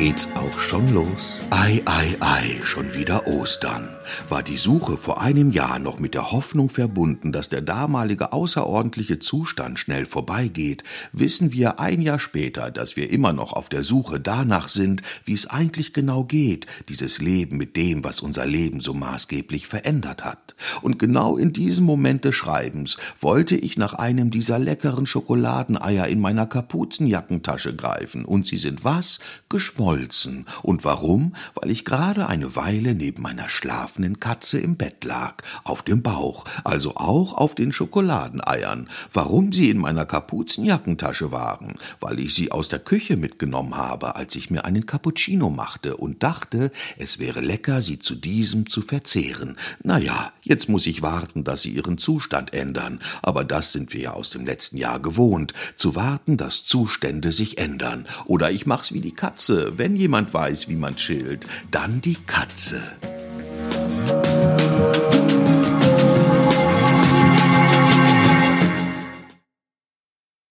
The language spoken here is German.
geht's auch schon los. Ei, ei, ei, schon wieder Ostern. War die Suche vor einem Jahr noch mit der Hoffnung verbunden, dass der damalige außerordentliche Zustand schnell vorbeigeht, wissen wir ein Jahr später, dass wir immer noch auf der Suche danach sind, wie es eigentlich genau geht, dieses Leben mit dem, was unser Leben so maßgeblich verändert hat. Und genau in diesem Moment des Schreibens wollte ich nach einem dieser leckeren Schokoladeneier in meiner Kapuzenjackentasche greifen, und sie sind was? Geschmolzen. Und warum? Weil ich gerade eine Weile neben meiner schlafenden Katze im Bett lag, auf dem Bauch, also auch auf den Schokoladeneiern. Warum sie in meiner Kapuzenjackentasche waren? Weil ich sie aus der Küche mitgenommen habe, als ich mir einen Cappuccino machte und dachte, es wäre lecker, sie zu diesem zu verzehren. Na ja, Jetzt muss ich warten, dass sie ihren Zustand ändern, aber das sind wir ja aus dem letzten Jahr gewohnt, zu warten, dass Zustände sich ändern. Oder ich mach's wie die Katze, wenn jemand weiß, wie man chillt, dann die Katze.